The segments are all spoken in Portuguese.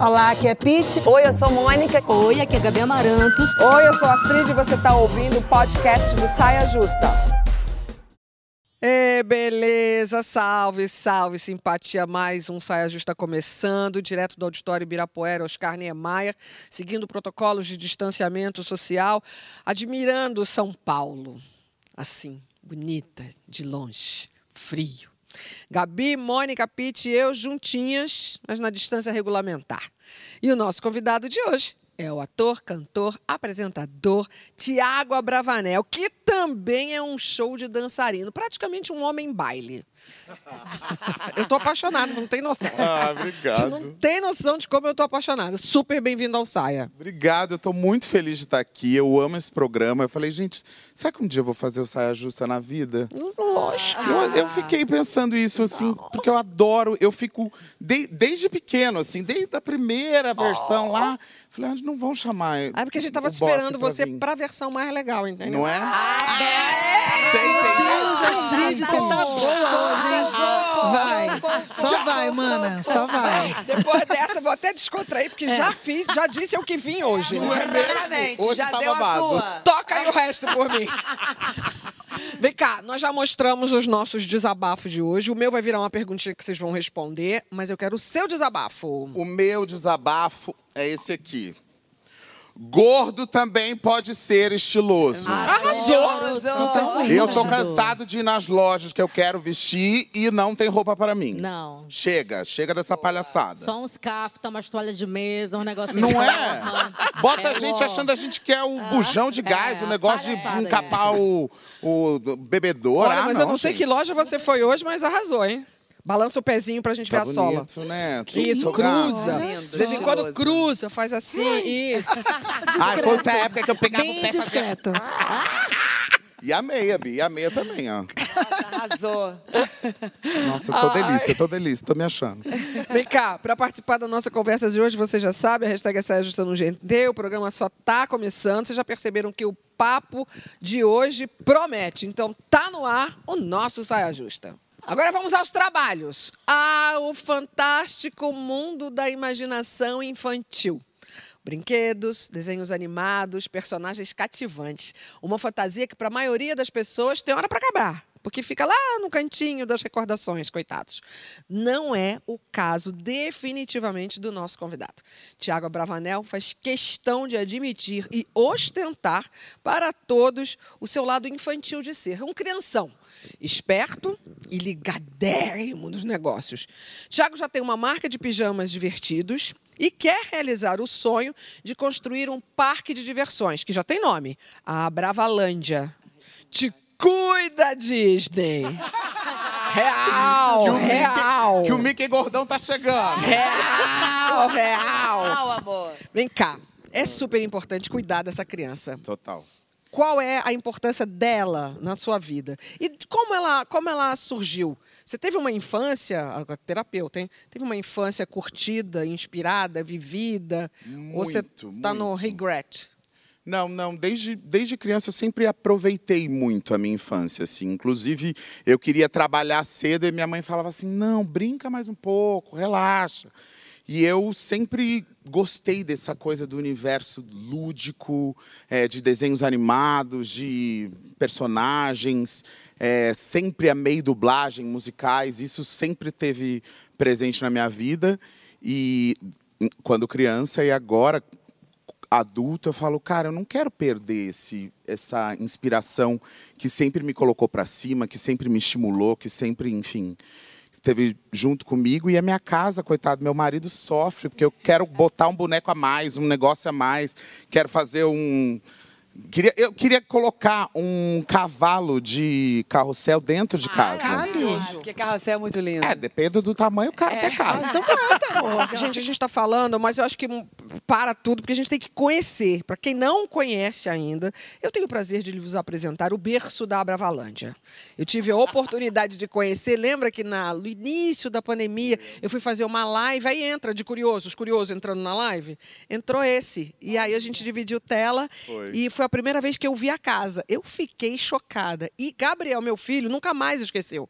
Olá, aqui é Pete. Oi, eu sou Mônica. Oi, aqui é Gabi Amarantos. Oi, eu sou Astrid e você está ouvindo o podcast do Saia Justa. É, beleza, salve, salve, simpatia, mais um Saia Justa começando, direto do Auditório Ibirapuera, Oscar Niemeyer, seguindo protocolos de distanciamento social, admirando São Paulo, assim, bonita, de longe, frio. Gabi, Mônica, Pitt e eu juntinhas, mas na distância regulamentar. E o nosso convidado de hoje é o ator, cantor, apresentador Tiago Abravanel, que também é um show de dançarino, praticamente um homem baile. Eu tô apaixonada, você não tem noção. Ah, obrigado. Você não tem noção de como eu tô apaixonada. Super bem-vindo ao Saia. Obrigado, eu tô muito feliz de estar aqui. Eu amo esse programa. Eu falei, gente, será que um dia eu vou fazer o Saia Justa na vida? Lógico. Eu, eu fiquei pensando isso, assim, porque eu adoro, eu fico de- desde pequeno, assim, desde a primeira versão lá. Falei, onde não vão chamar? Ah, porque a gente tava esperando pra você vir? pra versão mais legal, entendeu? Não é? Ah, Você entendeu? Astrid, você tá boa hoje, hein? Vai. Só vai, mana. Só vai. Depois dessa, vou até descontrair, porque já fiz, já disse o que vim hoje. Não é mesmo? Hoje já tá deu a babado. Toca aí o resto por mim. Vem cá, nós já mostramos os nossos desabafos de hoje. O meu vai virar uma perguntinha que vocês vão responder, mas eu quero o seu desabafo. O meu desabafo é esse aqui. Gordo também pode ser estiloso. Arrasou! Totalmente. Eu tô cansado de ir nas lojas que eu quero vestir e não tem roupa para mim. Não. Chega, chega dessa palhaçada. Só uns cafta, umas toalhas de mesa, um negocinho. Não de é? forma. Bota É, a gente ó. achando a gente que é o bujão de gás, é, o negócio de palhaçada encapar o, o do- bebedouro. Olha, Ah, mas eu não sei gente. que loja você foi hoje, mas arrasou, hein? Balança o pezinho pra gente Tá ver a sola. bonito, né? Isso, cruza. De vez em quando cruza, faz assim, isso. Ah, foi essa época que eu pegava o Bem pé e fazia... discreto. E a meia, Bi, e a meia também, ó. Arrasou. Nossa, eu tô delícia, tô delícia, tô me achando. Vem cá, para participar da nossa conversa de hoje, você já sabe, a hashtag é Saia Justa no GNT, o programa só tá começando. Vocês já perceberam que o papo de hoje promete. Então, tá no ar o nosso Saia Justa. Agora vamos aos trabalhos. Ah, o fantástico mundo da imaginação infantil. Brinquedos, desenhos animados, personagens cativantes. Uma fantasia que, para a maioria das pessoas, tem hora para acabar. Porque fica lá no cantinho das recordações, coitados. Não é o caso, definitivamente, do nosso convidado. Tiago Abravanel faz questão de admitir e ostentar para todos o seu lado infantil de ser. Um crianção esperto e ligadérrimo nos negócios. Tiago já tem uma marca de pijamas divertidos e quer realizar o sonho de construir um parque de diversões, que já tem nome, a Bravalândia. Te cuida, Disney! Real, Que o, real! Mickey, que o Mickey gordão tá chegando. Real, real! Não, amor. Vem cá, é super importante cuidar dessa criança Total. qual é a importância dela na sua vida e como ela, como ela surgiu. Você teve uma infância, a terapeuta, hein? Teve uma infância curtida, inspirada, vivida? ou você Muito, tá no muito. regret? Não, não. Desde, desde criança eu sempre aproveitei muito a minha infância, assim. Inclusive, eu queria trabalhar cedo e minha mãe falava assim, não, brinca mais um pouco, relaxa. E eu sempre gostei dessa coisa do universo lúdico, eh, de desenhos animados, de personagens. eh, sempre amei dublagem, musicais. Isso sempre teve presente na minha vida. E hum, quando criança e agora adulto, eu falo, cara, eu não quero perder esse, essa inspiração que sempre me colocou para cima, que sempre me estimulou, que sempre, enfim, esteve junto comigo. E a minha casa, coitado, meu marido sofre, porque eu quero botar um boneco a mais, um negócio a mais, quero fazer um. Queria, eu queria colocar um cavalo de carrossel dentro de casa. Porque carrossel é muito lindo. É, depende do tamanho, o cara quer casa. Então amor. Gente, a gente está falando, mas eu acho que para tudo, porque a gente tem que conhecer. Para quem não conhece ainda, eu tenho o prazer de vos apresentar o berço da Abravalândia. Eu tive a oportunidade de conhecer. Lembra que na, no início da pandemia eu fui fazer uma live, aí entra de curiosos, curioso entrando na live. Entrou esse. E aí a gente dividiu tela Foi. e foi a primeira vez que eu vi a casa. Eu fiquei chocada. E Gabriel, meu filho, nunca mais esqueceu.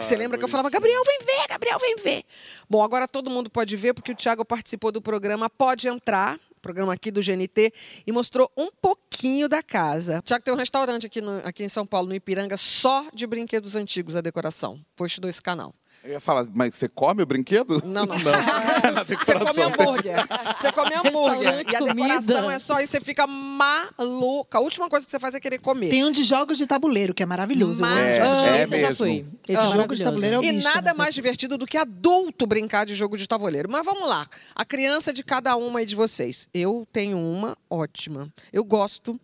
Você lembra que eu falava, Gabriel, vem ver, Gabriel, vem ver. Bom, agora todo mundo pode ver, porque o Thiago participou do programa Pode Entrar, programa aqui do GNT, e mostrou um pouquinho da casa. Tiago tem um restaurante aqui, no- aqui em São Paulo, no Ipiranga, só de brinquedos antigos, a decoração. Post do esse canal. Eu ia falar, mas você come o brinquedo? Não, não. Na Você come hambúrguer. Você come hambúrguer. E a decoração comida. é só isso, você fica maluca. A última coisa que você faz é querer comer. Tem um de jogos de tabuleiro, que é maravilhoso. Mas- É, Ah, é já mesmo. fui. Esse Ah, é jogo de tabuleiro é o E bicho, nada né? mais divertido do que adulto brincar de jogo de tabuleiro. Mas vamos lá. A criança de cada uma aí de vocês. Eu tenho uma ótima. Eu gosto.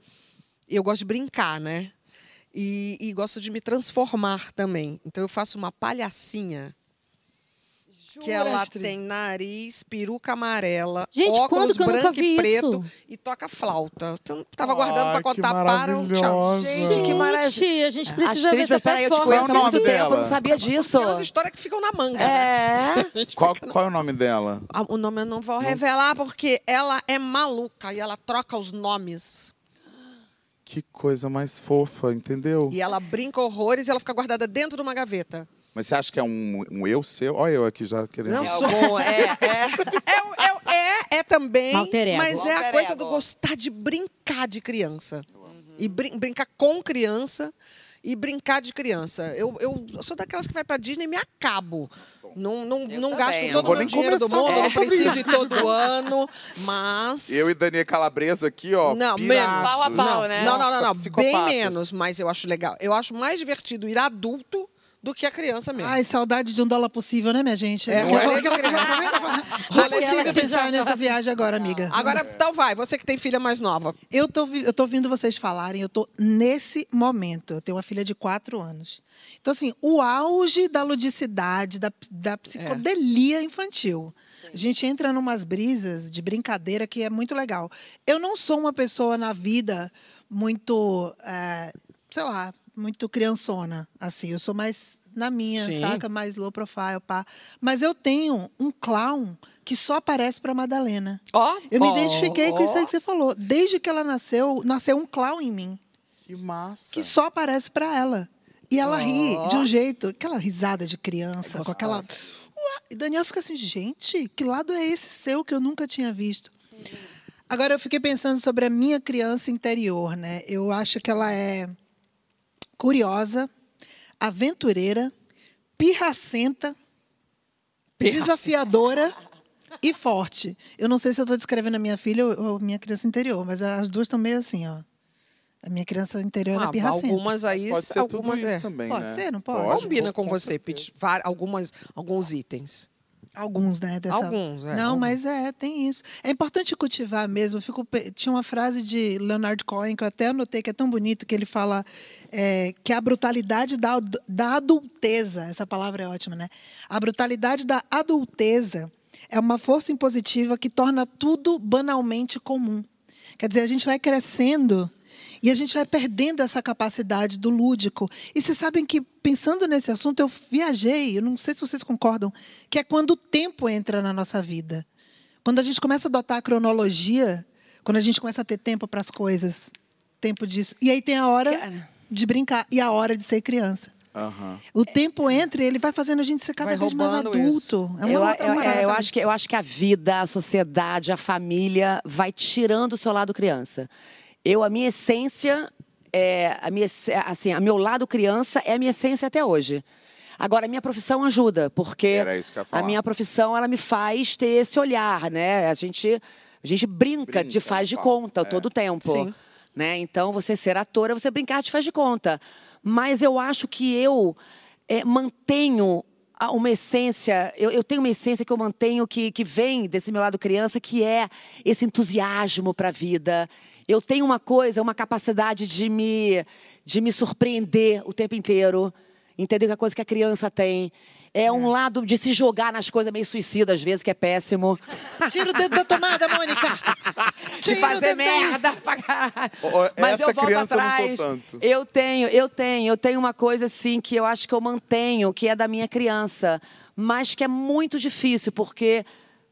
Eu gosto de brincar, né? E, e gosto de me transformar também. Então eu faço uma palhacinha. Que ela Astrid? tem nariz, peruca amarela, Gente, óculos branco e preto isso? e toca flauta. Então, tava Ai, para que contar para o tchau. Gente, que maravilha. A gente precisa Astrid, ver essa peraí, eu te performance. conheço há Qual é o muito nome tempo, dela? eu não sabia disso. Aquelas histórias que ficam na manga. né? É. Qual, qual é o nome dela? Ah, O nome eu não vou revelar porque ela é maluca e ela troca os nomes. Que coisa mais fofa, entendeu? E ela brinca horrores e ela fica guardada dentro de uma gaveta. Mas você acha que é um, um eu seu? Olha eu aqui já querendo. Não É sou. algum, é, é. É, é, é, é também, Alter ego. mas é a coisa do gostar de brincar de criança. E brin- brincar com criança e brincar de criança. Eu, eu sou daquelas que vai pra Disney e me acabo. Não, não, Eu não também, gasto todo o meu dinheiro do mundo, não preciso ir todo ano, mas... Eu e Daniel Calabresa aqui, ó. Não, piraços. menos. Pau a pau, não, né? Não, não, não, Nossa, não. Bem menos, mas eu acho legal. Eu acho mais divertido ir adulto do que a criança mesmo. Ai, saudade de um dólar possível, né, minha gente? É, Não é. Não é possível pensar nessas viagens agora, amiga. Agora, então vai, você que tem filha mais nova. Eu tô, eu tô ouvindo vocês falarem, eu tô nesse momento. Eu tenho uma filha de quatro anos. Então, assim, o auge da ludicidade, da, da psicodelia infantil. A gente entra numas brisas de brincadeira que é muito legal. Eu não sou uma pessoa na vida muito, eh, sei lá, muito criançona, assim. Eu sou mais na minha, Sim. saca? Mais low profile, pá. Mas eu tenho um clown que só aparece para Madalena. Ó, Eu me ó, identifiquei com isso aí que você falou. Desde que ela nasceu, nasceu um clown em mim, Que massa. que só aparece pra ela. E ela ri de um jeito, aquela risada de criança, com aquela. Uá! E Daniel fica assim, gente, que lado é esse seu que eu nunca tinha visto? Agora eu fiquei pensando sobre a minha criança interior, né? Eu acho que ela é curiosa, aventureira, pirracenta, desafiadora e forte. Eu não sei se eu estou descrevendo a minha filha ou minha criança interior, mas as duas estão meio assim, ó. A minha criança interior Ah, é pirracenta. algumas aí, Pode ser tudo algumas isso é. também, Pode né? ser, não pode? Combina com, com você, Algumas, alguns itens. Alguns, né? Dessa... Alguns, é, Não, alguns. mas é, tem isso. É importante cultivar mesmo. Eu fico Tinha uma frase de Leonard Cohen que eu até anotei, que é tão bonito, que ele fala é, que a brutalidade da, da adulteza, essa palavra é ótima, né? A brutalidade da adulteza é uma força impositiva que torna tudo banalmente comum. Quer dizer, a gente vai crescendo e a gente vai perdendo essa capacidade do lúdico. E vocês sabem que, pensando nesse assunto, eu viajei, eu não sei se vocês concordam, que é quando o tempo entra na nossa vida. Quando a gente começa a adotar a cronologia, quando a gente começa a ter tempo para as coisas, tempo disso. E aí tem a hora Cara. de brincar e a hora de ser criança. Aham. O tempo entra e ele vai fazendo a gente ser cada Vai vez mais adulto. É uma eu, outra eu- parada é, eu acho que, eu acho que a vida, a sociedade, a família vai tirando o seu lado criança. Eu, a minha essência, é, a minha, assim, a meu lado criança é a minha essência até hoje. Agora, a minha profissão ajuda, porque Era isso que eu ia a minha profissão, ela me faz ter esse olhar, né? A gente, a gente brinca, de Brinca, faz de não fala. conta É. todo o tempo. Sim. Né? Então, você ser ator é você brincar de faz de conta. Mas eu acho que eu é, mantenho a- uma essência, eu, eu tenho uma essência que eu mantenho que, que vem desse meu lado criança, que é esse entusiasmo para a vida. Eu tenho uma coisa, uma capacidade de me, de me surpreender o tempo inteiro. Entendeu? Que é a coisa que a criança tem. É um lado de se jogar nas coisas meio suicida, às vezes, que é péssimo. Tira o dedo da tomada, Mônica! de Tira o fazer merda pra caralho. Ó, Mas essa eu volto criança eu não sou atrás. tanto. Eu tenho, eu tenho, eu tenho uma coisa assim que eu acho que eu mantenho, que é da minha criança, mas que é muito difícil, porque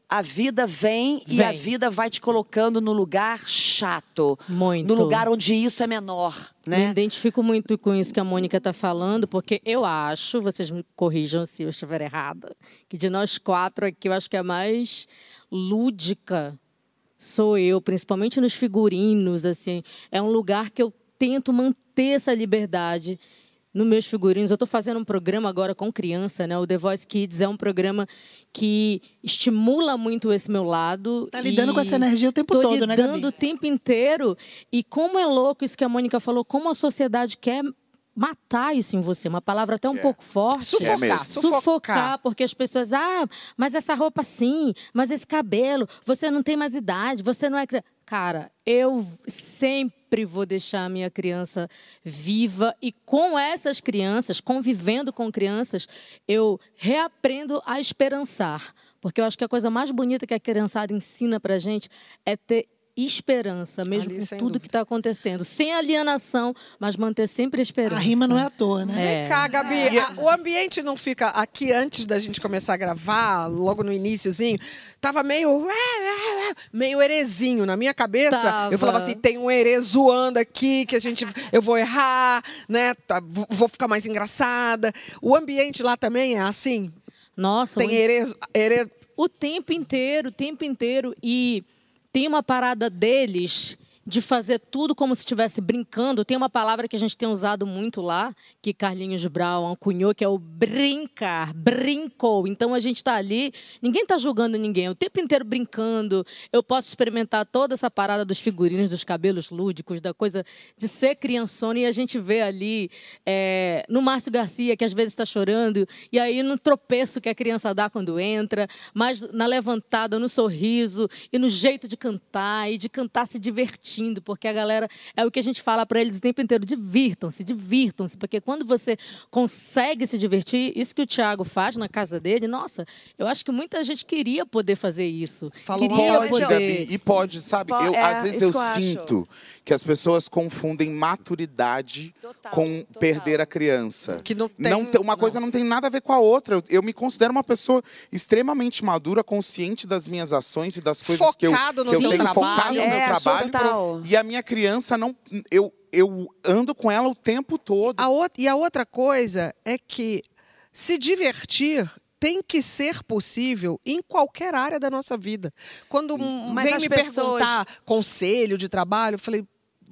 a vida vem, e a Vem. vida vai te colocando no lugar chato. Muito. No lugar onde isso é menor, Me né? identifico muito com isso que a Mônica está falando, porque eu acho, vocês me corrijam se eu estiver errada, que de nós quatro aqui, eu acho que a mais lúdica sou eu, principalmente nos figurinos, assim. É um lugar que eu tento manter essa liberdade nos meus figurinos. Eu estou fazendo um programa agora com criança, né? O The Voice Kids é um programa que estimula muito esse meu lado. Tá lidando com essa energia o tempo tô todo, né, lidando Gabi? o tempo inteiro. E como é louco isso que a Mônica falou, como a sociedade quer matar isso em você, uma palavra até um Quer. pouco forte. Sufocar, mesmo. Sufocar, porque as pessoas, ah, mas essa roupa sim, mas esse cabelo, você não tem mais idade, você não é. cri-". Cara, eu sempre vou deixar a minha criança viva e com essas crianças, convivendo com crianças, eu reaprendo a esperançar. Porque eu acho que a coisa mais bonita que a criançada ensina pra gente é ter esperança, mesmo Ali, com tudo dúvida. que está acontecendo. Sem alienação, mas manter sempre a esperança. A rima não é à toa, né? Vem cá, Gabi, a- o ambiente não fica aqui antes da gente começar a gravar, logo no iniciozinho, tava meio meio herezinho na minha cabeça. Tava. Eu falava assim, tem um herê zoando aqui que a gente eu vou errar, né? Tá, vou ficar mais engraçada. O ambiente lá também é assim. Nossa, Tem herê o tempo inteiro, o tempo inteiro. E tem uma parada deles de fazer tudo como se estivesse brincando. Tem uma palavra que a gente tem usado muito lá, que Carlinhos Brown cunhou, que é o brincar, brincou. Então a gente está ali, ninguém está julgando ninguém, o tempo inteiro brincando. Eu posso experimentar toda essa parada dos figurinos, dos cabelos lúdicos, da coisa de ser criançona e a gente vê ali é, no Márcio Garcia, que às vezes está chorando, e aí no tropeço que a criança dá quando entra, mas na levantada, no sorriso e no jeito de cantar e de cantar se divertindo, porque a galera é o que a gente fala para eles o tempo inteiro: divirtam-se, divirtam-se, porque quando você consegue se divertir, isso que o Thiago faz na casa dele, nossa, eu acho que muita gente queria poder fazer isso. Falou queria Pode, poder. Gabi, e pode, sabe? Po- eu, é, às vezes isso eu que eu acho. sinto que as pessoas confundem maturidade Total, com total. perder a criança. Que não tem- uma não. coisa não tem nada a ver com a outra. Eu, eu me considero uma pessoa extremamente madura, consciente das minhas ações e das coisas que eu, Focado no que eu tenho trabalho. focado no É, meu trabalho. total. E a minha criança não. Eu, eu ando com ela o tempo todo. A outra- e a outra coisa é que se divertir tem que ser possível em qualquer área da nossa vida. Quando Mas vem me pessoas- perguntar conselho de trabalho, eu falei.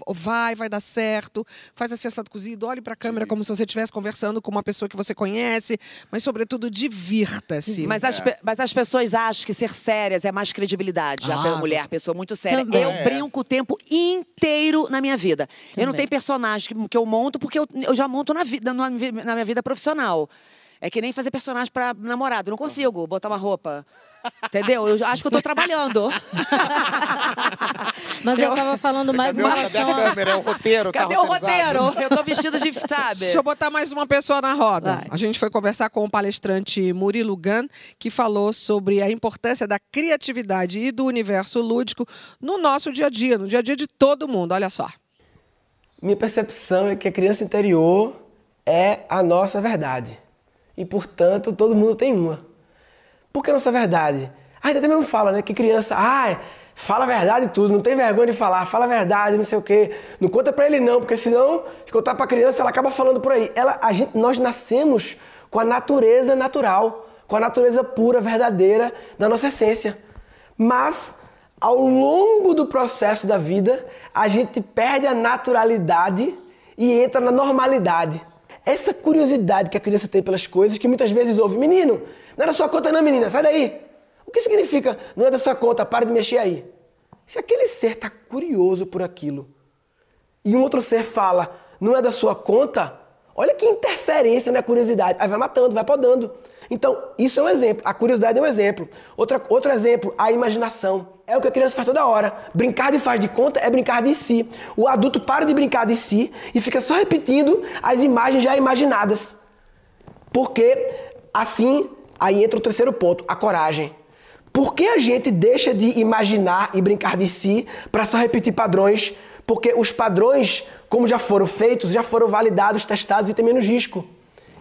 Vai, vai dar certo. Faz assim, assado cozido. Olhe para a câmera como se você estivesse conversando com uma pessoa que você conhece. Mas, sobretudo, divirta-se. Mas as, pe- mas as pessoas acham que ser sérias é mais credibilidade. Já Ah, pela mulher, pessoa muito séria. Também. Eu É. brinco o tempo inteiro na minha vida. Eu não Também. tenho personagem que, que eu monto, porque eu, eu já monto na, vida, na, vi- na minha vida profissional. É que nem fazer personagem pra namorado. Eu não consigo botar uma roupa. Entendeu? Eu acho que eu tô trabalhando. Mas eu estava falando mais em Cadê, cadê relação a a. câmera? É o roteiro? Cadê tá o roteirizado? roteiro? Eu tô vestida de, sabe? Deixa eu botar mais uma pessoa na roda. Vai. A gente foi conversar com o palestrante Murilo Gun, que falou sobre a importância da criatividade e do universo lúdico no nosso dia a dia, no dia a dia de todo mundo. Olha só. Minha percepção é que a criança interior é a nossa verdade. E, portanto, todo mundo tem uma. Por que a nossa verdade? A gente até mesmo fala, né? Que criança, ah, fala a verdade tudo, não tem vergonha de falar, fala a verdade, não sei o quê. Não conta pra ele não, porque senão, se contar pra criança, ela acaba falando por aí. Ela, a gente, nós nascemos com a natureza natural, com a natureza pura, verdadeira da nossa essência. Mas, ao longo do processo da vida, a gente perde a naturalidade e entra na normalidade. Essa curiosidade que a criança tem pelas coisas, que muitas vezes ouve, menino, não é da sua conta não, menina, sai daí. O que significa não é da sua conta, para de mexer aí? Se aquele ser está curioso por aquilo e um outro ser fala, não é da sua conta, olha que interferência na curiosidade. Aí vai matando, vai podando. Então, isso é um exemplo. A curiosidade é um exemplo. Outra, outro exemplo, a imaginação. É o que a criança faz toda hora. Brincar de faz de conta é brincar de si. O adulto para de brincar de si e fica só repetindo as imagens já imaginadas. Porque assim, aí entra o terceiro ponto, a coragem. Por que a gente deixa de imaginar e brincar de si para só repetir padrões? Porque os padrões, como já foram feitos, já foram validados, testados e tem menos risco.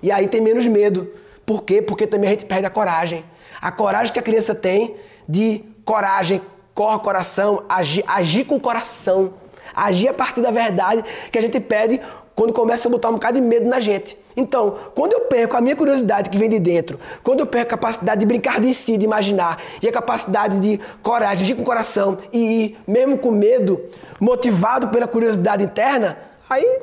E aí tem menos medo. Por quê? Porque também a gente perde a coragem. A coragem que a criança tem de coragem, cor, coração, agir, agir com coração. Agir a partir da verdade que a gente pede quando começa a botar um bocado de medo na gente. Então, quando eu perco a minha curiosidade que vem de dentro, quando eu perco a capacidade de brincar de si, de imaginar, e a capacidade de coragem, de ir com o coração e ir, mesmo com medo, motivado pela curiosidade interna, aí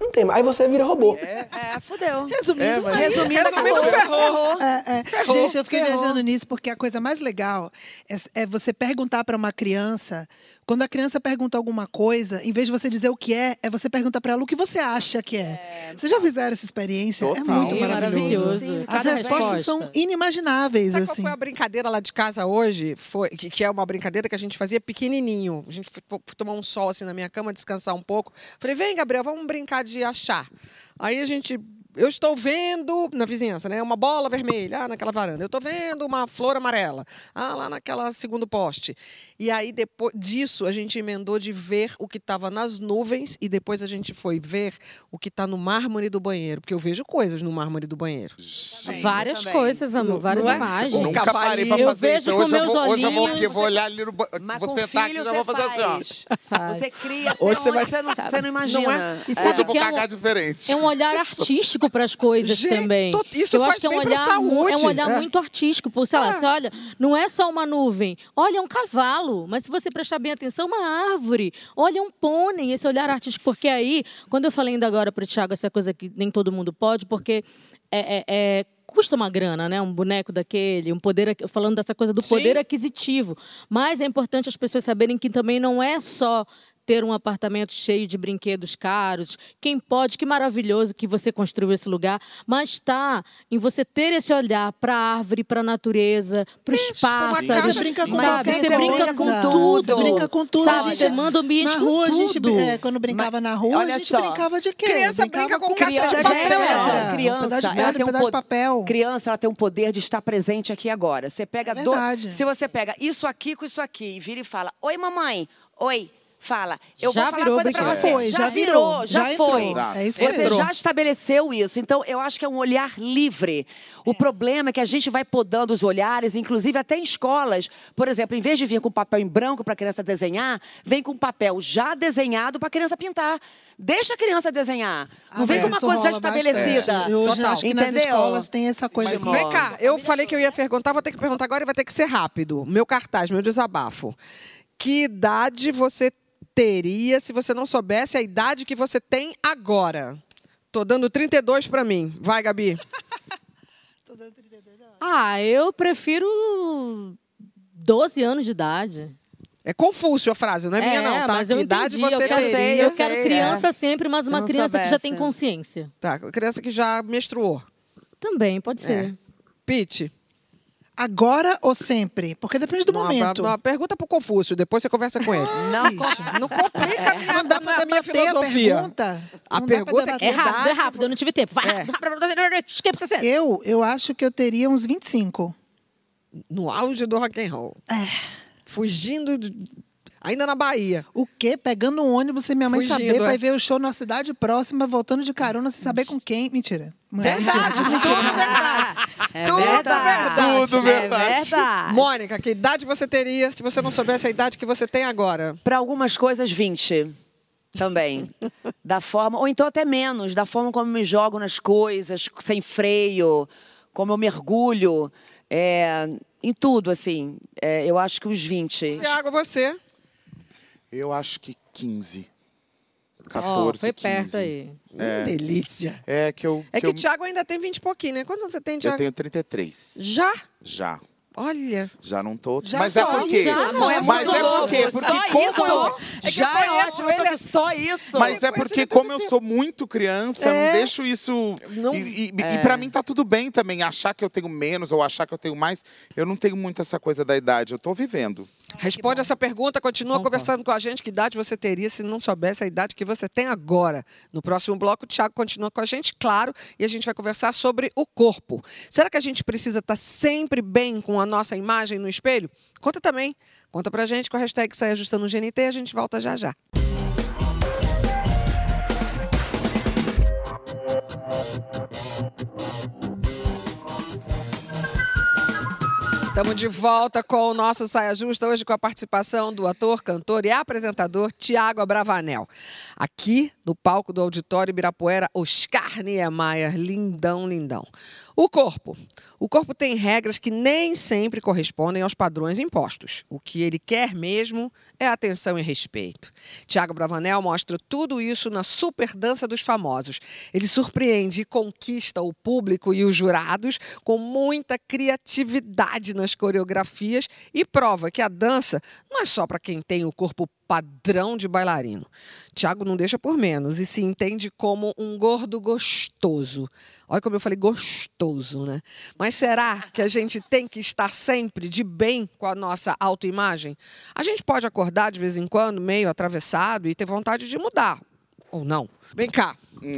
não tem mais. Aí você vira robô. É, fudeu. Resumindo, É, mas- aí- Resumindo, ferrou. É, é. Gente, eu fiquei viajando nisso porque a coisa mais legal é, é você perguntar para uma criança. Quando a criança pergunta alguma coisa, em vez de você dizer o que é, é você perguntar para ela o que você acha que é. Vocês já fizeram essa experiência? É Total. muito Sim, maravilhoso. maravilhoso. As respostas resposta. são inimagináveis. Sabe qual assim. foi a brincadeira lá de casa hoje? Foi, que, que é uma brincadeira que a gente fazia pequenininho. A gente foi, foi tomar um sol assim na minha cama, descansar um pouco. Falei, vem, Gabriel, vamos brincar de achar. Aí a gente. Eu estou vendo na vizinhança, né? Uma bola vermelha ah, naquela varanda. Eu estou vendo uma flor amarela. Ah, lá naquela segundo poste. E aí, depois disso, a gente emendou de ver o que estava nas nuvens e depois a gente foi ver o que está no mármore do banheiro. Porque eu vejo coisas no mármore do banheiro. Várias também. coisas, amor, várias Não é? imagens. Um Nunca parei pra Eu fazer vejo isso. com Hoje eu meus vou, hoje eu vou, porque eu vou olhar ali no ba- Mas Vou com sentar aqui e você vou fazer assim, ó. faz. Faz. Você cria Hoje você vai- você não, você não imagina. Não é? E Hoje sabe eu vou que é um- cagar diferente. É um olhar artístico para as coisas Gente, também. isso eu faz acho que é um olhar, mu- é saúde. um olhar É. muito artístico. Por, sei lá, É. você olha, não é só uma nuvem. Olha, é um cavalo. Mas se você prestar bem atenção, uma árvore. Olha, é um pônei. Esse olhar artístico. Porque aí, quando eu falei ainda agora para o Thiago essa coisa que nem todo mundo pode, porque é- é- é custa uma grana, né? Um boneco daquele, um poder, falando dessa coisa do Sim. poder aquisitivo. Mas é importante as pessoas saberem que também não é só ter um apartamento cheio de brinquedos caros. Quem pode, que maravilhoso que você construiu esse lugar, mas está em você ter esse olhar para a árvore, para a natureza, para os pássaros. Você brinca com sabe? qualquer Você brinca com tudo. Você brinca com tudo. Sabe? A gente- Você manda o ambiente na com rua, a gente, tudo. é, quando brincava na rua, olha a gente só. brincava de quê? Criança Brincava brinca com caixa de papel. pedra, Criança, um criança, pedaço de ela pedra, tem um um pedaço de papel. Criança, ela tem o poder de estar presente aqui agora. Você pega É do- verdade. Se você pega isso aqui com isso aqui e vira e fala: Oi, mamãe. Oi. Fala. Eu Já vou falar virou uma coisa pra você. Foi, já virou, virou, já, já foi. entrou. É isso você mesmo. já estabeleceu isso. Então, eu acho que é um olhar livre. O problema é que a gente vai podando os olhares, inclusive até em escolas. Por exemplo, em vez de vir com papel em branco para a criança desenhar, vem com papel já desenhado para a criança pintar. Deixa a criança desenhar. Não Ah, vem com uma coisa já estabelecida. Eu hoje Total. acho que nas Entendeu? escolas tem essa coisa. Mas assim. Vem cá, eu falei que eu ia perguntar, vou ter que perguntar agora e vai ter que ser rápido. Meu cartaz, meu desabafo. Que idade você teria se você não soubesse a idade que você tem agora? Tô dando 32 pra mim. Vai, Gabi. Ah, eu prefiro 12 anos de idade. É Confúcio a frase, não é, minha não, tá? mas que eu idade entendi, você eu quero, teria? eu quero sei, criança é. sempre, mas Se uma criança que já tem soubesse. consciência. Tá, criança que já menstruou. Também, pode ser. É. Pete. Agora ou sempre? Porque depende do Não, momento. não, pergunta pro Confúcio, depois você conversa com ele. Não, Não complica a minha, Não dá a pra minha, minha debater a filosofia. pergunta. A pergunta é debater. É rápido, é rápido, eu não tive tempo. Vai É. rápido. Esquece 60. Eu, eu acho que eu teria uns 25. No auge do rock and roll. É. Fugindo, de- ainda na Bahia. O quê? Pegando um ônibus sem minha mãe Fugindo, saber, é. ir ver o show na cidade próxima, voltando de carona sem saber com quem. Mentira. É mentira. Tudo verdade. É Tudo verdade. Tudo verdade. É verdade. Mônica, que idade você teria se você não soubesse a idade que você tem agora? Para algumas coisas, 20 também. da forma, ou então até menos, da forma como eu me jogo nas coisas, sem freio, como eu mergulho, é, em tudo, assim. É, eu acho que os 20. Tiago, você? Eu acho que 15. Ó, 14, foi 15. perto aí. É. Delícia. É que eu. É que, eu, o Tiago ainda tem 20 e pouquinho, né? Quantos você tem, eu Tiago? tenho 33. Já? Já. Olha. Já não tô. Já mas é porque. Já não é mas é porque, porque Só como isso? eu, É que Já eu é conheço ótimo, eu ele- aqui só isso. Mas é porque, como eu sou muito criança, eu É. não deixo isso. Não- E, e, e pra mim tá tudo bem também. Achar que eu tenho menos ou achar que eu tenho mais. Eu não tenho muito essa coisa da idade. Eu tô vivendo. Responde essa pergunta, continua Concordo. conversando com a gente. Que idade você teria se não soubesse a idade que você tem agora? No próximo bloco, o Tiago continua com a gente, claro, e a gente vai conversar sobre o corpo. Será que a gente precisa estar sempre bem com a nossa imagem no espelho? Conta também. Conta pra gente com a hashtag Sai Ajustando o GNT e a gente volta já já. Estamos de volta com o nosso Saia Justa, hoje com a participação do ator, cantor e apresentador Tiago Abravanel. Aqui no palco do Auditório Ibirapuera, Oscar Niemeyer, lindão, lindão. O corpo. O corpo tem regras que nem sempre correspondem aos padrões impostos. O que ele quer mesmo é atenção e respeito. Tiago Bravanel mostra tudo isso na Super Dança dos Famosos. Ele surpreende e conquista o público e os jurados com muita criatividade nas coreografias e prova que a dança não é só para quem tem o corpo padrão de bailarino. Tiago não deixa por menos e se entende como um gordo gostoso. Olha como eu falei gostoso, né? Mas será que a gente tem que estar sempre de bem com a nossa autoimagem? A gente pode acordar de vez em quando meio atravessado e ter vontade de mudar. Ou não. Vem cá.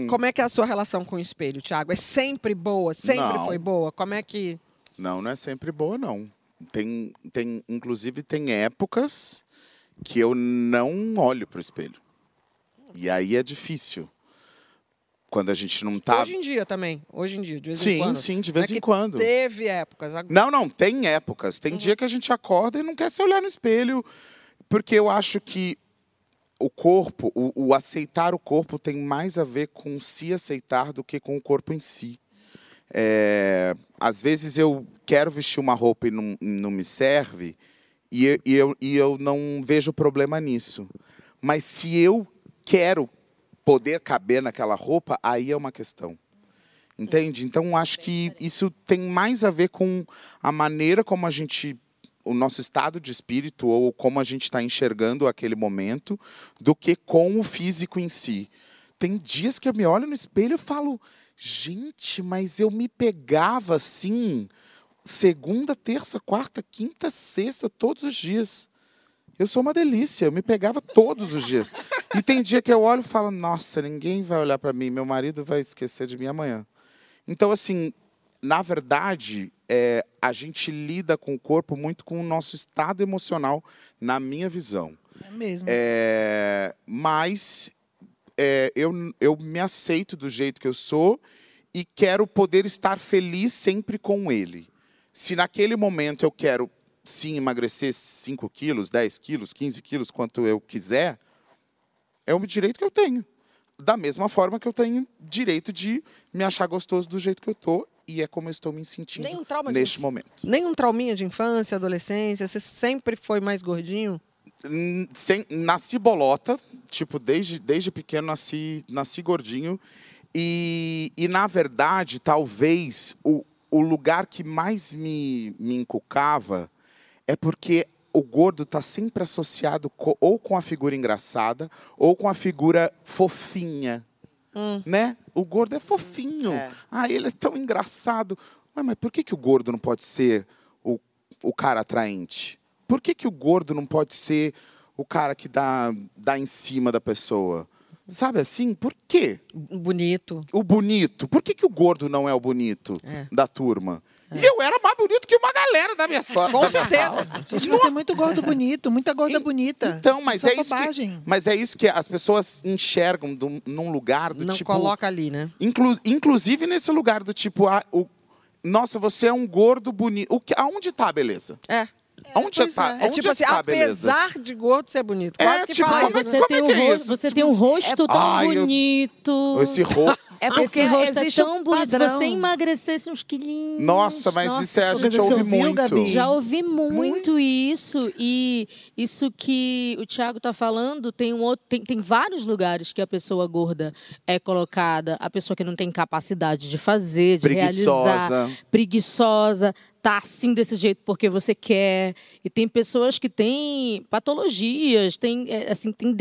Como é que é a sua relação com o espelho, Tiago? É sempre boa? Sempre Não. foi boa? Como é que. Não, não é sempre boa, não. Tem, tem, inclusive, tem épocas que eu não olho para o espelho. E aí é difícil. Quando a gente não tá. Hoje em dia também. Hoje em dia, de vez em Sim, quando. sim, de Não é vez em que quando. Teve épocas. Agora- Não, não, tem épocas. Tem dia que a gente acorda e não quer se olhar no espelho, porque eu acho que o corpo, o, o aceitar o corpo tem mais a ver com se aceitar do que com o corpo em si. É, às vezes eu quero vestir uma roupa e não, não me serve, e, eu- e eu, e eu não vejo problema nisso. Mas se eu quero poder caber naquela roupa, aí é uma questão. Entende? Então, acho que isso tem mais a ver com a maneira como a gente. O nosso estado de espírito ou como a gente está enxergando aquele momento, do que com o físico em si. Tem dias que eu me olho no espelho e falo, gente, mas eu me pegava assim, segunda, terça, quarta, quinta, sexta, todos os dias. Eu sou uma delícia, eu me pegava todos os dias. E tem dia que eu olho e falo, nossa, ninguém vai olhar para mim, meu marido vai esquecer de mim amanhã. Então, assim, na verdade, é, a gente lida com o corpo muito com o nosso estado emocional, na minha visão. É mesmo. É, mas é, eu, eu me aceito do jeito que eu sou e quero poder estar feliz sempre com ele. Se naquele momento eu quero, sim, emagrecer 5 quilos, 10 quilos, 15 quilos, quanto eu quiser, é o direito que eu tenho. Da mesma forma que eu tenho direito de me achar gostoso do jeito que eu tô e é como eu estou me sentindo de neste inf- momento. Nenhum trauminha de infância, adolescência? Você sempre foi mais gordinho? Sem- nasci bolota, tipo, desde, desde pequeno nasci, nasci gordinho. E, e, na verdade, talvez o, o lugar que mais me, me encucava é porque o gordo está sempre associado co- ou com a figura engraçada ou com a figura fofinha. Né? O gordo é fofinho. É. Ah, ele é tão engraçado. Ué, mas por que, que o gordo não pode ser o, o cara atraente? Por que, que o gordo não pode ser o cara que dá, dá em cima da pessoa? Sabe assim? Por quê? Bonito. O bonito. Por que, que o gordo não é o bonito É. da turma? E eu era mais bonito que uma galera da minha sala. Com certeza. Gente, mas tem muito gordo bonito, muita gorda En- bonita. Então, mas Isso é, isso bobagem. que, mas é isso que as pessoas enxergam do- num lugar do Não tipo. coloca ali, né? Inclu- inclusive nesse lugar do tipo, ah, o, nossa, você é um gordo bonito. O que, aonde tá a beleza? É. Onde pois tá, é. É tipo assim, tá a beleza? apesar de gordo ser bonito. É, Quase que tipo, fala isso, é-? Você, como tem, é um é rosto, isso? você tem um rosto tão Ai, eu- bonito. Esse rosto. É porque Esse rosto é tão um bonito. Se você emagrecesse uns quilinhos. Nossa, mas isso é, a nossa, gente ouve muito. Gabi? Já ouvi muito isso e isso que o Thiago está falando tem um outro, tem, tem vários lugares que a pessoa gorda é colocada, a pessoa que não tem capacidade de fazer, de realizar, Preguiçosa. Tá assim desse jeito porque você quer. E tem pessoas que têm patologias, tem é, assim, tem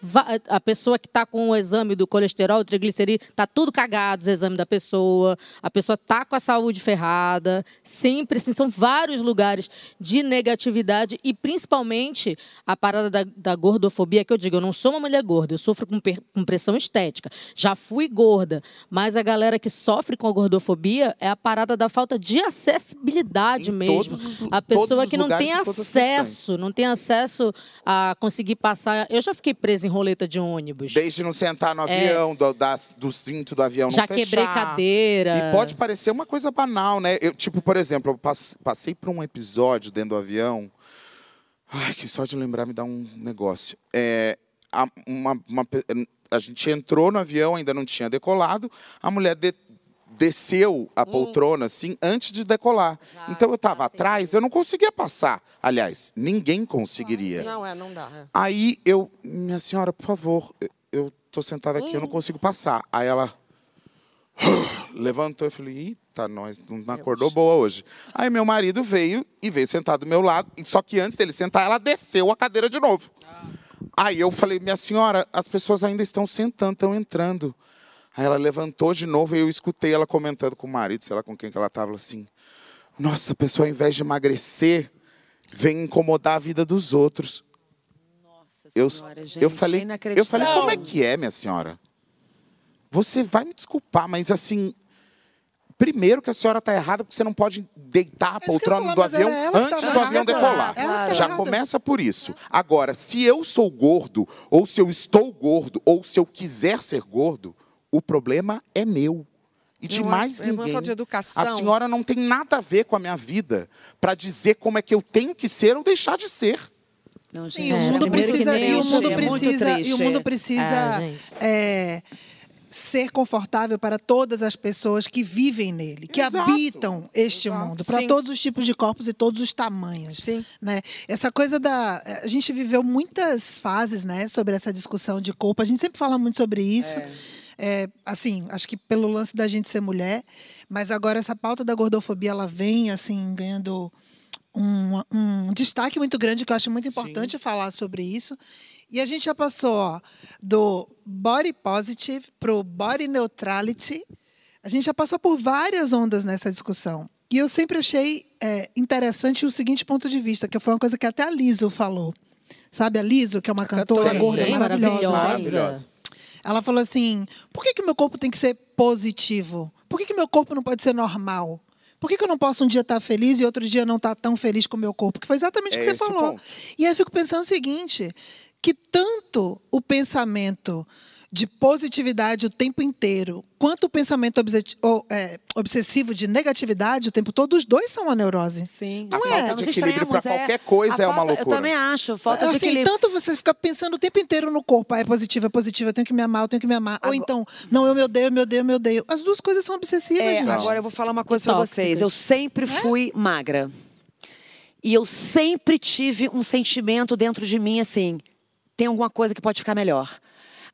va- a pessoa que tá com o exame do colesterol, triglicerídeo, tá tudo cagado os exames da pessoa, a pessoa tá com a saúde ferrada, sempre assim, são vários lugares de negatividade e principalmente a parada da, da gordofobia que eu digo, eu não sou uma mulher gorda, eu sofro com, com pressão estética, já fui gorda, mas a galera que sofre com a gordofobia é a parada da falta de acessibilidade ansiedade Em mesmo. os a pessoa que não tem acesso, não tem acesso a conseguir passar. Eu já fiquei presa em roleta de ônibus. Desde não sentar no avião, do, da- do cinto do avião É. Já não fechar. quebrei cadeira. E pode parecer uma coisa banal, né? Eu, tipo, por exemplo, eu pass- passei por um episódio dentro do avião. Ai, que só de lembrar me dá um negócio. É, a, uma- uma a gente entrou no avião, ainda não tinha decolado. A mulher de- desceu a poltrona, assim, antes de decolar. então eu estava atrás, eu não conseguia passar. Aliás, ninguém conseguiria. Não, é, não dá. é. Aí eu, minha senhora, por favor, eu- tô sentada aqui, eu não consigo passar. Aí ela levantou e falei, eita, nós não acordou boa hoje. Aí meu marido veio e veio sentar do meu lado, e só que antes dele sentar, ela desceu a cadeira de novo. Aí eu falei, minha senhora, as pessoas ainda estão sentando, estão entrando. Aí ela levantou de novo e eu escutei ela comentando com o marido, sei lá com quem que ela estava, assim, nossa, a pessoa ao invés de emagrecer, vem incomodar a vida dos outros. Eu, Senhora, eu gente, falei, é eu falei, como é que é, minha senhora? Você vai me desculpar, mas assim, primeiro que a senhora está errada porque você não pode deitar a É eu poltrona falar, do avião ela que antes tava do avião decolar. Que Já errada. começa por isso. Agora, se eu sou gordo, ou se eu estou gordo, ou se eu quiser ser gordo, o problema é meu. E de Eu mais é ninguém. falta de educação. A senhora não tem nada a ver com a minha vida para dizer como é que eu tenho que ser ou deixar de ser. Não, Sim, gente, o É, mundo primeiro que precisa, nem e o mundo é precisa, e o mundo precisa É, é, ser confortável para todas as pessoas que vivem nele, que Exato, habitam este exato. mundo, para todos os tipos de corpos e todos os tamanhos. Sim. Né? Essa coisa da. A gente viveu muitas fases né, sobre essa discussão de corpo. A gente sempre fala muito sobre isso. É, assim, acho que pelo lance da gente ser mulher, mas agora essa pauta da gordofobia ela vem assim ganhando um, um destaque muito grande que eu acho muito importante falar sobre isso. E a gente já passou ó, do body positive para o body neutrality. A gente já passou por várias ondas nessa discussão. E eu sempre achei é, interessante o seguinte ponto de vista, que foi uma coisa que até a Liso falou. Sabe a Liso, que é uma cantora Sim, gorda sim, maravilhosa? maravilhosa. Ela falou assim: por que, que o meu corpo tem que ser positivo? Por que, que meu corpo não pode ser normal? Por que, que eu não posso um dia estar feliz e outro dia não estar tão feliz com o meu corpo? Que foi exatamente o É que você falou. ponto. E aí eu fico pensando o seguinte: que tanto o pensamento de positividade o tempo inteiro, quanto o pensamento ou, é, obsessivo de negatividade o tempo todo, os dois são uma neurose. Sim. Não A é? falta de equilíbrio para extremos, qualquer coisa A é uma falta- loucura. Eu também acho. Falta de Assim, equilíbrio. tanto você fica pensando o tempo inteiro no corpo, ah, é positivo, é positivo, eu tenho que me amar, eu tenho que me amar. Ou Agora- então, não, eu me odeio, eu me odeio, eu me odeio. As duas coisas são obsessivas, É, gente. agora eu vou falar uma coisa pra tóxicas. vocês. Eu sempre fui magra. E eu sempre tive um sentimento dentro de mim assim: tem alguma coisa que pode ficar melhor.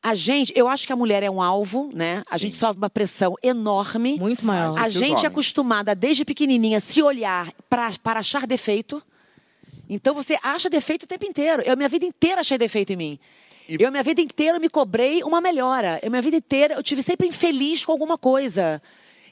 A gente, eu acho que a mulher é um alvo, né? A gente sofre uma pressão enorme. Muito maior. A gente é acostumada desde pequenininha se olhar para achar defeito. Então você acha defeito o tempo inteiro. Eu minha vida inteira achei defeito em mim. E- Eu minha vida inteira me cobrei uma melhora. Eu minha vida inteira eu tive sempre infeliz com alguma coisa.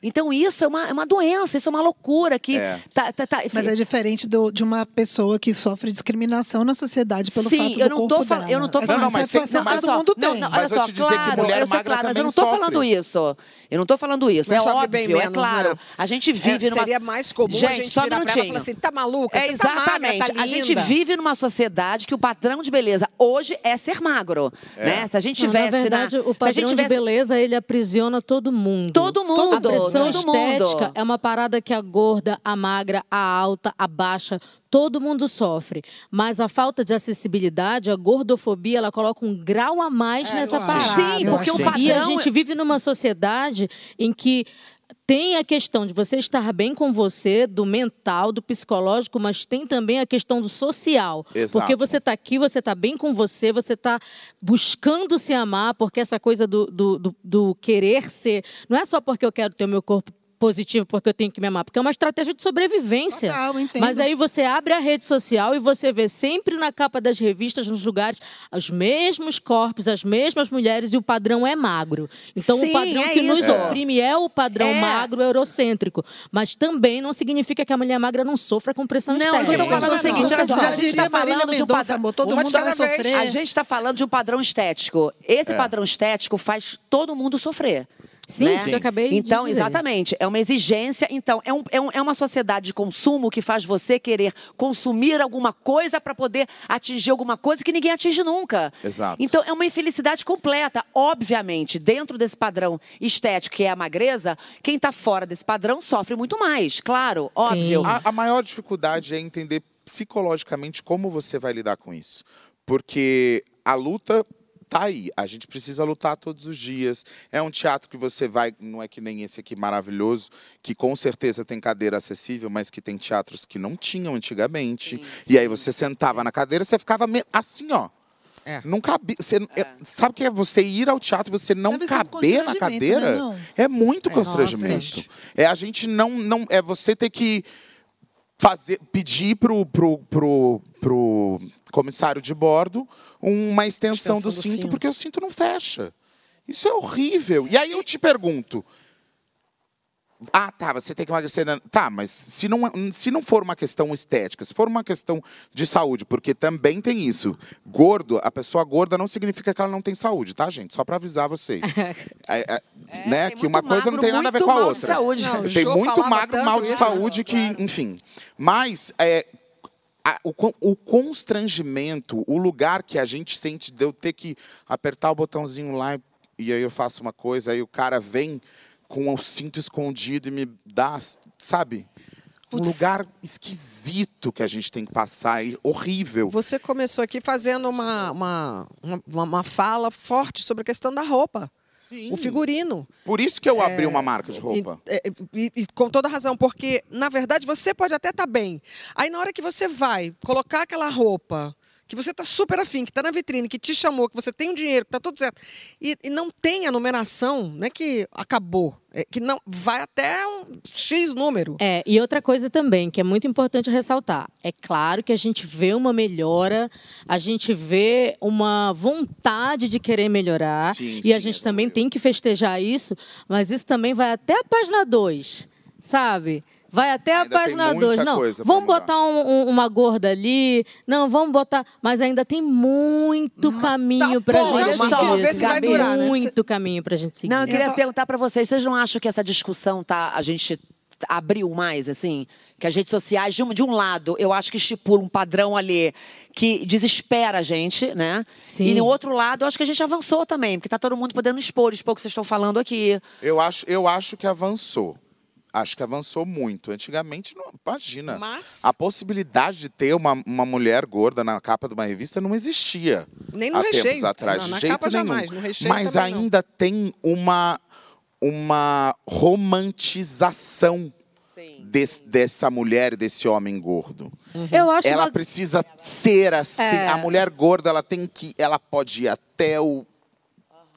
Então isso é uma, é uma doença, isso é uma loucura que É. tá, tá, tá- Mas é diferente do- de uma pessoa que sofre discriminação na sociedade pelo Sim, fato do eu não tô corpo falando, eu não tô dela. falando, Não, mas essa tem- situação mas- todo mundo não, tem. não, Mas olha vou só, te dizer que claro, mulher eu magra claro, mas eu não tô sofre. falando isso. Eu não tô falando isso. Mas é óbvio, bem é menos, claro. né? A gente vive É, numa Seria mais comum gente, a gente só um virar pra ela e falar assim, tá maluca? É Você tá magra, exatamente. tá a gente linda." vive numa sociedade que o padrão de beleza hoje é ser magro, né? Se a gente Não, tivesse na verdade, na, o padrão de tivesse beleza, ele aprisiona todo mundo. Todo mundo, A todo mundo. estética é uma parada que a gorda, a magra, a alta, a baixa, todo mundo sofre. Mas a falta de acessibilidade, a gordofobia, ela coloca um grau a mais nessa eu acho. parada. Sim, porque o E padrão a gente vive numa sociedade em que tem a questão de você estar bem com você, do mental, do psicológico, mas tem também a questão do social. Exato. Porque você está aqui, você está bem com você, você está buscando se amar, porque essa coisa do, do, do- do querer ser. Não é só porque eu quero ter o meu corpo positivo porque eu tenho que me amar, porque é uma estratégia de sobrevivência. Total, entendo. Mas aí você abre a rede social e você vê sempre na capa das revistas, nos lugares, os mesmos corpos, as mesmas mulheres e o padrão é magro. Então Sim, o padrão é que nos isso. oprime é o padrão É. magro eurocêntrico. Mas também não significa que a mulher magra não sofra com pressão Não, estética. eu tô falando o seguinte, olha só, a gente tá Marília falando de um padrão- amor, todo mundo vai sofrer. A gente está falando de um padrão estético. Esse padrão estético faz todo mundo sofrer. Sim, né? isso que eu acabei de Então, dizer. exatamente. É uma exigência. Então, é, um- é um- é uma sociedade de consumo que faz você querer consumir alguma coisa para poder atingir alguma coisa que ninguém atinge nunca. Exato. Então, é uma infelicidade completa. Obviamente, dentro desse padrão estético, que é a magreza, quem está fora desse padrão sofre muito mais. Claro, óbvio. A, a maior dificuldade é entender psicologicamente como você vai lidar com isso. Porque a luta tá aí. A gente precisa lutar todos os dias. É um teatro que você vai, não é que nem esse aqui maravilhoso, que com certeza tem cadeira acessível, mas que tem teatros que não tinham antigamente. E aí você sentava na cadeira, você ficava assim, ó. É. Não cabia. Você, é, sabe o que é você ir ao teatro e você não Deve um caber na constrangimento, cadeira? né? É muito É, constrangimento. nossa. É a gente não, não. É você ter que fazer, pedir pro, pro, pro, pro comissário de bordo uma extensão, Extensão do, do cinto, cinto. porque o cinto não fecha. Isso é horrível. E aí eu te pergunto. Ah, tá, você tem que emagrecer. né? Tá, mas se não, se não for uma questão estética, se for uma questão de saúde, porque também tem isso. Gordo, a pessoa gorda não significa que ela não tem saúde, tá, gente? Só pra avisar vocês. É, é, né? tem Que uma muito coisa não magro, tem nada a ver com a mal de outra. Não, Tem muito magro, mal de isso, saúde né? que, enfim. Mas é, a- o, o constrangimento, o lugar que a gente sente de eu ter que apertar o botãozinho lá e, e aí eu faço uma coisa, aí o cara vem com o cinto escondido e me dá, sabe? Um lugar esquisito que a gente tem que passar, e horrível. Você começou aqui fazendo uma, uma, uma, uma fala forte sobre a questão da roupa. Sim. O figurino. Por isso que eu abri uma marca de roupa. E, é, e- e com toda razão, porque, na verdade, você pode até estar bem. Aí, na hora que você vai colocar aquela roupa que você está super afim, que está na vitrine, que te chamou, que você tem o dinheiro, que está tudo certo, e, e não tem a numeração, não é que acabou, é que não vai até um X número. É, e outra coisa também, que é muito importante ressaltar. É claro que a gente vê uma melhora, a gente vê uma vontade de querer melhorar. Sim, e a sim, gente é também tem que festejar isso, mas isso também vai até a página 2, sabe? Vai até a Ainda tem página muita 2. Não, pra vamos botar um- um- uma gorda ali. Não, vamos botar. Mas ainda tem muito caminho pra bom, gente seguir. se vai durar, né? Muito caminho pra gente seguir. Não, eu queria Eu- perguntar pra vocês, vocês não acham que essa discussão tá a gente abriu mais assim? Que as redes sociais, de um, de um lado, eu acho que estipula um padrão ali que desespera a gente, né? Sim. E no outro lado, eu acho que a gente avançou também, porque tá todo mundo podendo expor, expor o que vocês estão falando aqui. Eu acho, eu acho que avançou. Acho que avançou muito. Antigamente, não, imagina. Mas- A possibilidade de ter uma, uma mulher gorda na capa de uma revista não existia. Nem no há recheio. tempos atrás, Na- de na jeito capa nenhum. jamais, no recheio Mas também não. ainda tem uma, uma romantização des- dessa mulher e desse homem gordo. Eu acho Ela uma- precisa ser assim. É. A mulher gorda, ela tem que. Ela pode ir até o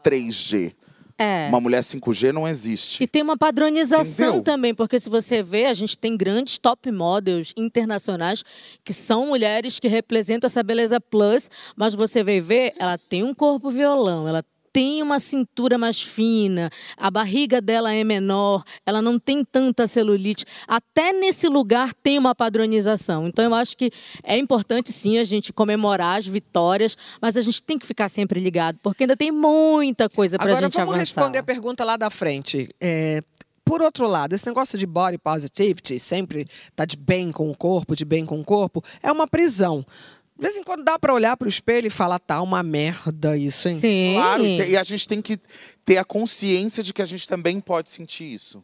3G. É. Uma mulher 5G não existe. E tem uma padronização Entendeu? também, porque se você vê, a gente tem grandes top models internacionais que são mulheres que representam essa beleza plus, mas você vai ver, ela tem um corpo violão, ela tem uma cintura mais fina, a barriga dela é menor, ela não tem tanta celulite. Até nesse lugar tem uma padronização. Então eu acho que é importante sim a gente comemorar as vitórias, mas a gente tem que ficar sempre ligado, porque ainda tem muita coisa pra Agora gente vamos avançar. responder a pergunta lá da frente. É, por outro lado, esse negócio de body positivity, sempre tá de bem com o corpo, de bem com o corpo, é uma prisão. De vez em quando dá pra olhar pro espelho e falar, tá uma merda isso, hein? Sim. Claro, e, e a gente tem que ter a consciência de que a gente também pode sentir isso.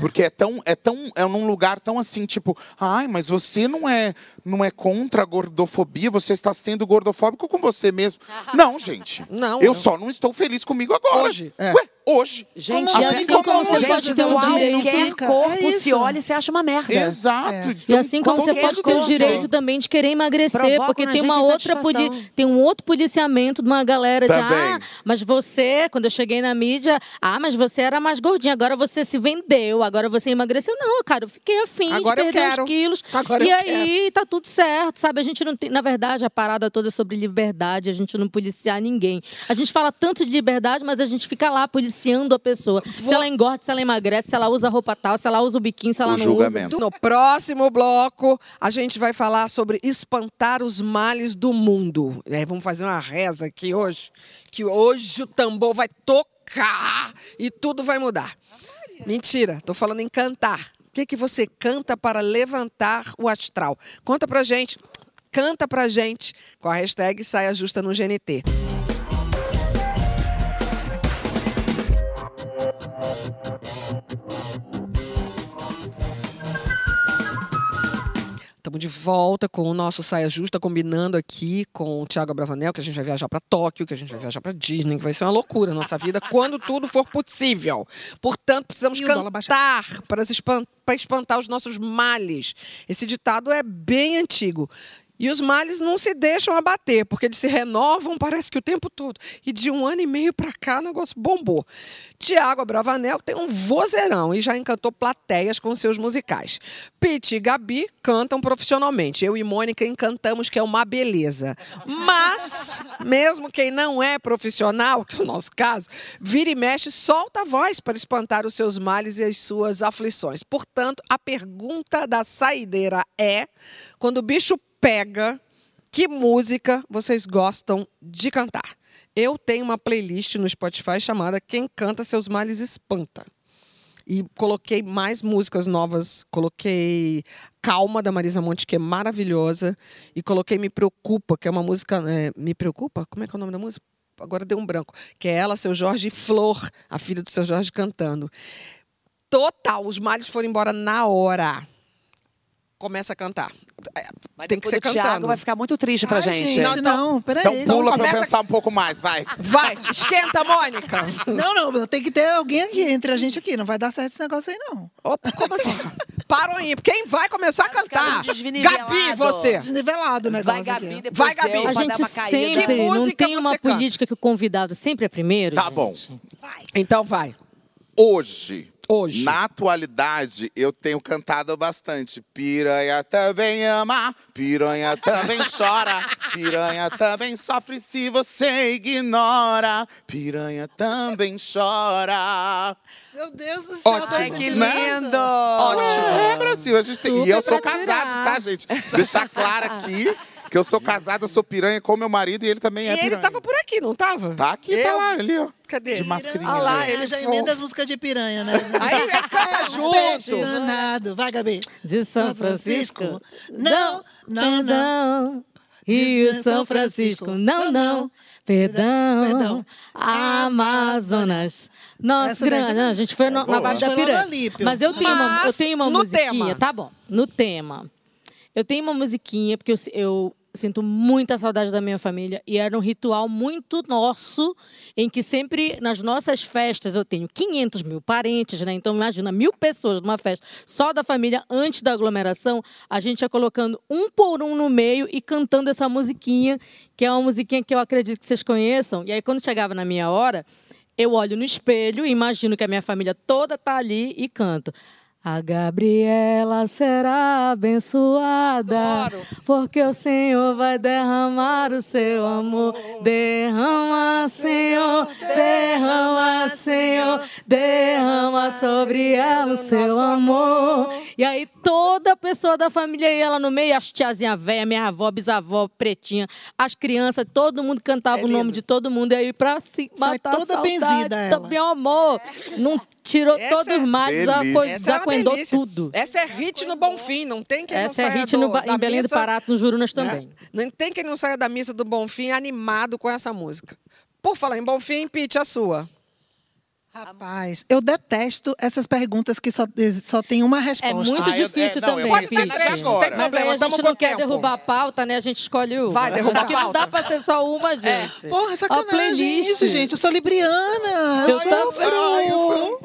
Porque é tão, é tão, é num lugar tão assim, tipo, ai, mas você não é, não é contra a gordofobia, você está sendo gordofóbico com você mesmo. Não, gente. Não, Eu não. só não estou feliz comigo agora. Hoje, é. Ué, hoje. Gente, Como assim assim como, como você pode ter o direito- corpo É se olha e se acha uma merda. Exato. E Então, assim como você pode ter o direito também de querer emagrecer, Provoca porque tem uma outra tem um outro policiamento de uma galera de Também. ah, mas você, quando eu cheguei na mídia, ah, mas você era mais gordinha, agora você se vendeu, agora você emagreceu. Não, cara, eu fiquei afim Agora de perder quero. uns quilos. Agora e eu aí tá tudo certo, sabe? A gente não tem, na verdade, a parada toda é sobre liberdade, a gente não policiar ninguém. A gente fala tanto de liberdade, mas a gente fica lá policiando a pessoa. Se ela engorda, se ela emagrece, se ela usa roupa tal, se ela usa o biquíni, se ela O não julgamento. usa. No próximo bloco, a gente vai falar sobre espantar os males do mundo. É, vamos fazer uma reza aqui hoje, que hoje o tambor vai tocar. tocar e tudo vai mudar. Mentira, tô falando em cantar. O que, que você canta para levantar o astral? Conta pra gente, canta pra gente com a hashtag Saia Justa no GNT. Estamos de volta com o nosso Saia Justa, combinando aqui com o Thiago Bravanel, que a gente vai viajar para Tóquio, que a gente vai viajar para Disney, que vai ser uma loucura a nossa vida, quando tudo for possível. Portanto, precisamos cantar para espantar os nossos males. Esse ditado é bem antigo. E os males não se deixam abater, porque eles se renovam, parece que o tempo todo. E de um ano e meio para cá, o negócio bombou. Tiago Abravanel tem um vozeirão e já encantou plateias com seus musicais. Pete e Gabi cantam profissionalmente. Eu e Mônica encantamos, que é uma beleza. Mas, mesmo quem não é profissional, que é o nosso caso, vira e mexe, solta a voz para espantar os seus males e as suas aflições. Portanto, a pergunta da saideira é: quando o bicho pega, que música vocês gostam de cantar? Eu tenho uma playlist no Spotify chamada Quem Canta Seus Males Espanta. E coloquei mais músicas novas. Coloquei Calma, da Marisa Monte, que é maravilhosa. E coloquei Me Preocupa, que é uma música. é, Me Preocupa? Como é que é o nome da música? Agora deu um branco. Que é ela, seu Jorge e Flor, a filha do seu Jorge cantando. Total, os males foram embora na hora. Começa a cantar. É, Mas Tem que ser o Thiago cantando. vai ficar muito triste pra Ai, gente. gente, não, peraí. Então pula pra eu começa- pensar um pouco mais, vai. Vai, esquenta, Mônica. Não, não, tem que ter alguém aqui entre a gente aqui. Não vai dar certo esse negócio aí, não. Opa, como assim? Param aí. Quem vai começar a Vai cantar? Gabi, você. Desnivelado o Vai, negócio Gabi, aqui. depois Vai, Gabi. eu, A pra gente sempre Que não tem uma canta? política que o convidado sempre é primeiro. Tá gente? bom. Então vai. Hoje, Hoje. na atualidade, eu tenho cantado bastante. Piranha também ama, piranha também chora, piranha também sofre se você ignora, piranha também chora. Meu Deus do céu. Ótimo. tá que lindo! Ótimo. É, Brasil, a gente tem... E eu sou casado, tirar. tá, gente? Deixar claro aqui que eu sou casado, eu sou piranha com meu marido e ele também E é ele piranha. tava por aqui, não tava? Tá aqui, tá Eu- lá, ali, ó. Cadê? De mascarinha. Ah lá, ali. ele já emenda as músicas de piranha, né? Aí ele canta junto. Apaixonado. Vai, Gabi. De São Francisco. Não, não, não. Rio São Francisco. Não, não. Perdão. Perdão. Amazonas. Nossa, Essa grande. Não, a gente foi no- É na. Vale da Piranha. Mas eu tenho uma, eu Mas tenho uma no musiquinha. tema. Tá bom. No tema. Eu tenho uma musiquinha, porque eu, eu sinto muita saudade da minha família. E era um ritual muito nosso, em que sempre, nas nossas festas, eu tenho 500 mil parentes, né? Então, imagina, mil pessoas numa festa só da família, antes da aglomeração. A gente ia colocando um por um no meio e cantando essa musiquinha, que é uma musiquinha que eu acredito que vocês conheçam. E aí, quando chegava na minha hora, eu olho no espelho, imagino que a minha família toda tá ali e canto. A Gabriela será abençoada, Adoro. porque o Senhor vai derramar o seu amor. Derrama, Senhor, derrama, Senhor, derrama sobre ela o seu amor. E aí toda pessoa da família ia lá no meio, as tiazinha velha, minha avó, bisavó, pretinha, as crianças, todo mundo cantava É o nome de todo mundo. E aí pra se Sai matar a toda saudade, benzida ela. todo meu amor. Não tirou Essa todos é- os males, é desacuendou delícia. tudo. Essa é hit no Bonfim, não tem quem não Essa é saia hit do, no da em Belém do missa, Pará, no Jurunas né? também. Não tem quem não saia da missa do Bonfim animado com essa música. Por falar em Bonfim, Pete, a sua. Rapaz, eu detesto essas perguntas que só, só tem uma resposta. É muito Ah, eu- difícil é, não, eu também. Pete. nessa agora. Mas aí a gente não quer tempo. derrubar a pauta, né? A gente escolhe uma. Vai, derruba a Porque não pauta. dá pra ser só uma, gente. Porra, é A sacanagem isso, gente. Eu sou libriana. Eu sou- também. Ai, eu.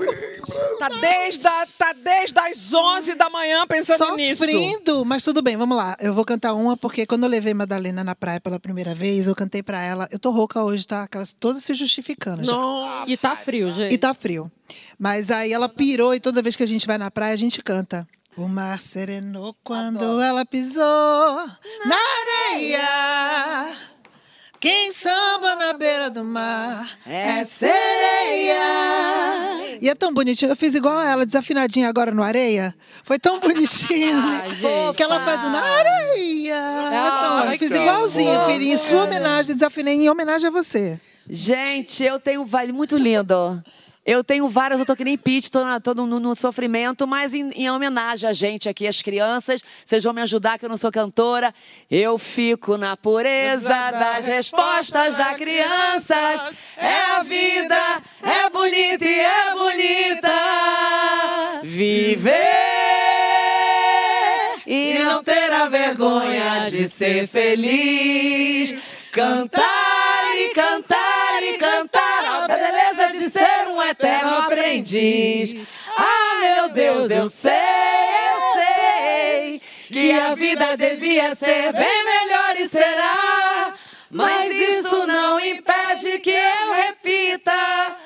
Tá desde, a, tá desde as 11 da manhã pensando nisso. Sofrendo, mas tudo bem, vamos lá. Eu vou cantar uma, porque quando eu levei Madalena na praia pela primeira vez, eu cantei pra ela. Eu tô rouca hoje, tá? Aquelas todas se justificando já. Não. E tá frio, gente. E tá frio. Mas aí ela pirou e toda vez que a gente vai na praia, a gente canta. O mar serenou quando ela pisou na areia. Quem samba na beira do mar é sereia. E é tão bonitinho. Eu fiz igual ela, desafinadinha agora no areia. Foi tão bonitinho que ela faz um na areia. Ai, eu fiz igualzinho, filha. Em sua homenagem, desafinei em homenagem a você. Gente, eu tenho vale muito lindo. Eu tenho várias, eu tô que nem Pete, tô, na- tô no, no- sofrimento, mas em, em homenagem a gente aqui, as crianças, vocês vão me ajudar, que eu não sou cantora. Eu fico na pureza das respostas das crianças. É a vida, é bonita e é bonita. Viver e não ter a vergonha de ser feliz. Cantar e cantar e cantar de ser um eterno aprendiz. Ah, meu Deus, eu sei, eu sei que a vida devia ser bem melhor e será. Mas isso não impede que eu repita.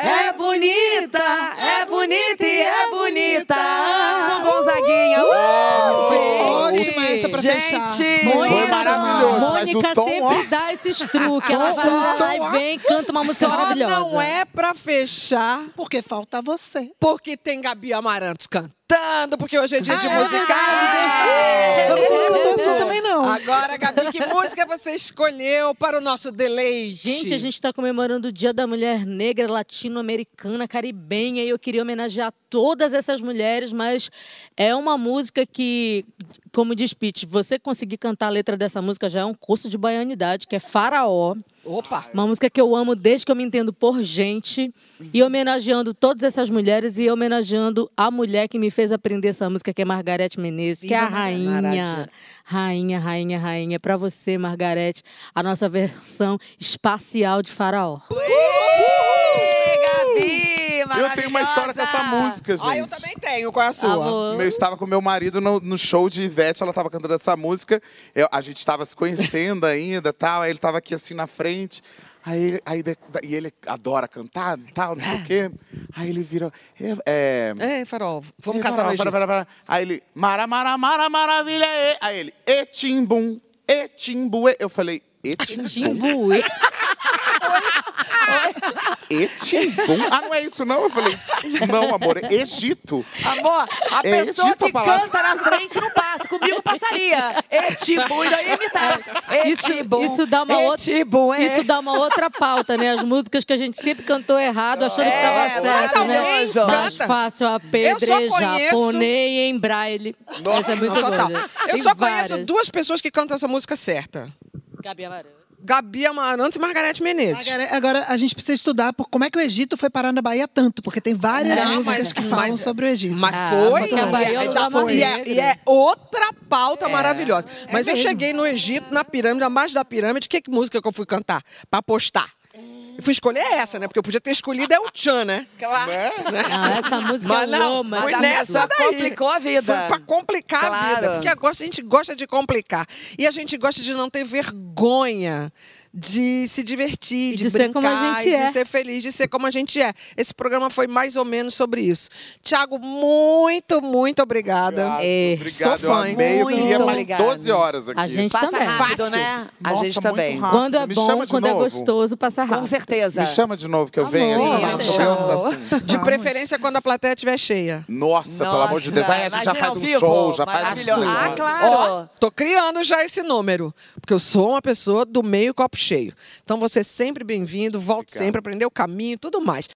É bonita, é bonita e é bonita. Amo Gonzaguinha. Uh, Ótima essa pra fechar. Gente, Foi maravilhoso, mas o Mônica tom, sempre ó. dá esses truques. Ela vai lá e vem, canta uma música Só maravilhosa. não é pra fechar Porque falta você. porque tem Gabi Amarantos cantando, porque hoje é dia de Ah, é musical. Eu não cantou a sua também, não. Agora, Gabi, que música você escolheu para o nosso deleite? Gente, a gente está comemorando o Dia da Mulher Negra, Latino-Americana, Caribenha, e eu queria homenagear todas essas mulheres, mas é uma música que, como diz Pete, você conseguir cantar a letra dessa música já é um curso de baianidade, que é Faraó. Opa! Uma música que eu amo desde que eu me entendo por gente. E homenageando todas essas mulheres e homenageando a mulher que me fez aprender essa música, que é Margarete Menezes, que é a rainha. Rainha, rainha, rainha. Pra você, Margarete, a nossa versão espacial de Faraó. Gabi, Eu tenho uma história com essa música, gente. Ah, eu também tenho. Qual é a sua? Alô? Eu estava com meu marido no, no show de Ivete, ela estava cantando essa música. Eu- a gente estava se conhecendo ainda tal. Aí ele estava aqui assim na frente. Aí, ele- aí e ele adora cantar tal, não sei o quê. Aí ele vira. É, é, Farol, vamos casar Egito. para, para, para. Aí ele, mara, mara, mara, maravilha, e. Aí ele, etimbum, etimbuê. Eu falei, etimbum, Timbuê. etimbum? Ah, não é isso não? Eu falei, não, amor, é Egito. Amor, a É pessoa Egito a que palavra. canta na frente não passa. Comigo passaria. Etibu, e daí imitar. Isso, Etibu, isso dá uma outra, é. isso dá uma outra pauta, né? As músicas que a gente sempre cantou errado, achando que É, tava mas certo, né? alguém Mais canta. fácil Eu só apedrejar, conheço- ponei em braille. Essa é muito Total. Eu Tem só conheço várias. duas pessoas que cantam essa música certa. Gabi Amaranto. Gabi Amarantos e Margarete Menezes. Agora, agora a gente precisa estudar por como é que o Egito foi parar na Bahia tanto, porque tem várias Não, músicas mas- que falam mas- sobre o Egito. Mas Ah, foi. a Bahia é e, lugar mais e, é, e é outra pauta maravilhosa. Mas eu mesmo. cheguei no Egito, na pirâmide, abaixo da pirâmide. Que, que música que eu fui cantar? Pra postar. Eu fui escolher essa, né? Porque eu podia ter escolhido é o Tchan, né? Claro. Ah, essa música Mas eu não, amo. foi essa nessa daí. complicou a vida. Foi pra complicar a vida. Claro. Porque agora a gente gosta de complicar. E a gente gosta de não ter vergonha de se divertir, E de, de ser como a brincar, gente e de é. ser feliz, de ser como a gente é. Esse programa foi mais ou menos sobre isso. Tiago, muito, muito obrigada. Obrigado, É, obrigado, sou eu fã, amei. Eu muito queria mais obrigada. 12 horas aqui. A gente Passa também. rápido, Fácil. né? A Nossa, gente também. rápido. Quando é Me bom, chama de quando é novo. gostoso, passa Com rápido. certeza. Me chama de novo que eu venho. A gente deixar. outros assuntos. De preferência quando a plateia estiver cheia. Nossa, pelo amor de Deus. Aí a gente já faz um vivo, show, já faz um show. Ah, claro. Ó, tô criando já esse número, porque eu sou uma pessoa do meio copo cheio. Então você é sempre bem-vindo, volte Obrigado. sempre, aprender o caminho e tudo mais.